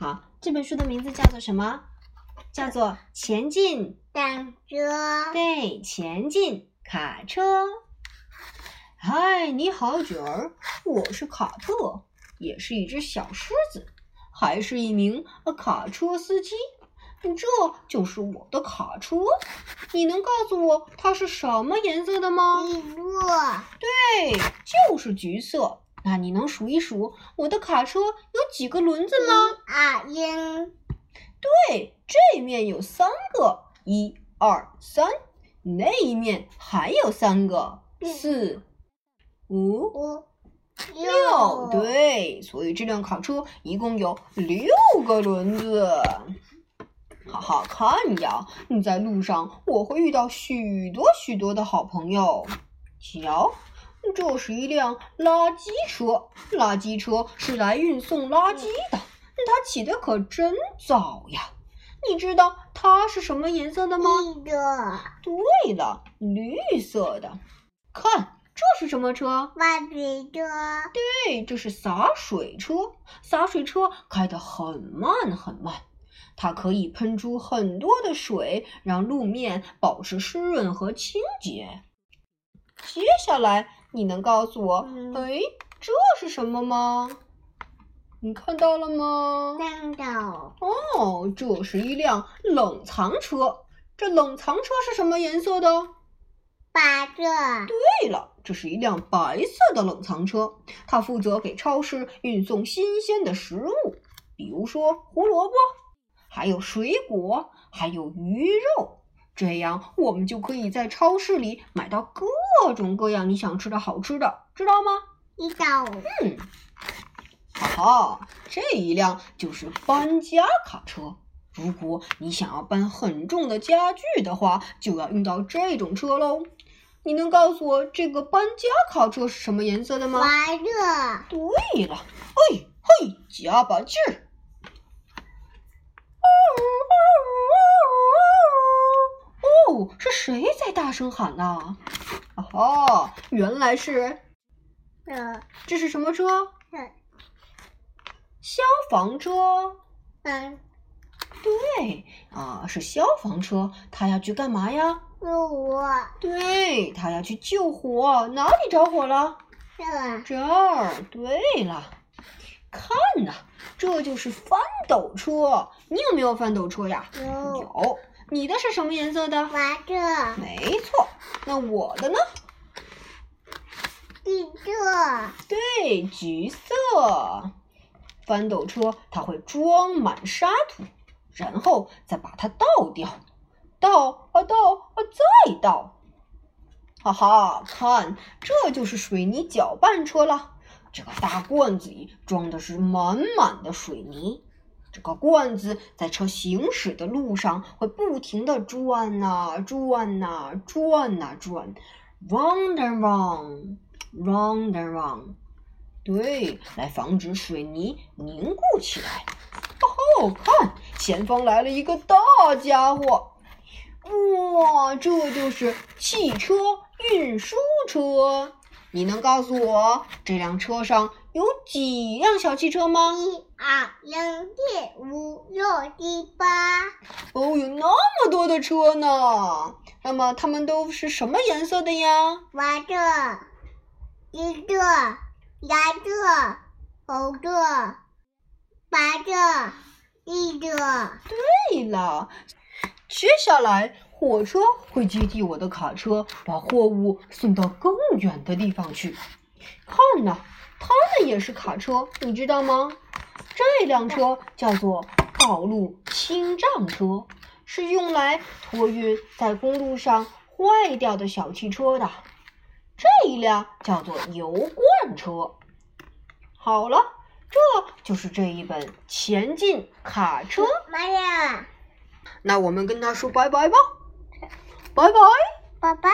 好，这本书的名字叫做什么？叫做《前进单车》。对，前进卡车。嗨，你好，卷儿，我是卡特，也是一只小狮子，还是一名卡车司机。这就是我的卡车，你能告诉我它是什么颜色的吗？绿色。对，就是橘色。那你能数一数我的卡车有几个轮子吗？二一。对，这面有三个，一二三。那一面还有三个，四五五六。对，所以这辆卡车一共有六个轮子。好好看呀！你在路上，我会遇到许多许多的好朋友。瞧，这是一辆垃圾车，垃圾车是来运送垃圾的。它起得可真早呀！你知道它是什么颜色的吗？绿的。对了，绿色的。看，这是什么车？洒水车。对，这是洒水车。洒水车开得很慢很慢。它可以喷出很多的水，让路面保持湿润和清洁。接下来，你能告诉我，哎，这是什么吗？你看到了吗？看到。哦，这是一辆冷藏车。这冷藏车是什么颜色的？白色。对了，这是一辆白色的冷藏车，它负责给超市运送新鲜的食物，比如说胡萝卜。还有水果，还有鱼肉，这样我们就可以在超市里买到各种各样你想吃的好吃的，知道吗？知道。嗯，哈哈，这一辆就是搬家卡车。如果你想要搬很重的家具的话，就要用到这种车喽。你能告诉我这个搬家卡车是什么颜色的吗？白色。对了，嘿嘿，加把劲儿。哦，是谁在大声喊呢？哦，原来是，呃，这是什么车？消防车。嗯，对，啊，是消防车。他要去干嘛呀？救火。对，他要去救火。哪里着火了？这儿。这儿。对了，看呐，这就是翻斗车。你有没有翻斗车呀？有。有。你的是什么颜色的？白色。没错，那我的呢？橘色。对，橘色。翻斗车它会装满沙土，然后再把它倒掉，倒啊倒啊再倒。哈哈，看，这就是水泥搅拌车了。这个大罐子里装的是满满的水泥。个罐子在车行驶的路上会不停地转呐转呐转呐转，round and round，round and round。对，来防止水泥凝固起来。哦，看，前方来了一个大家伙！哇，这就是汽车运输车。你能告诉我这辆车上有几辆小汽车吗？一、二、三、四、五、六、七、八。哦，有那么多的车呢！那么它们都是什么颜色的呀？白色、绿色、蓝色、红色、白色、绿色。对了，接下来。火车会接替我的卡车，把货物送到更远的地方去。看呐，它们也是卡车，你知道吗？这辆车叫做道路清障车，是用来托运在公路上坏掉的小汽车的。这一辆叫做油罐车。好了，这就是这一本《前进卡车》。妈呀！那我们跟他说拜拜吧。拜拜，拜拜。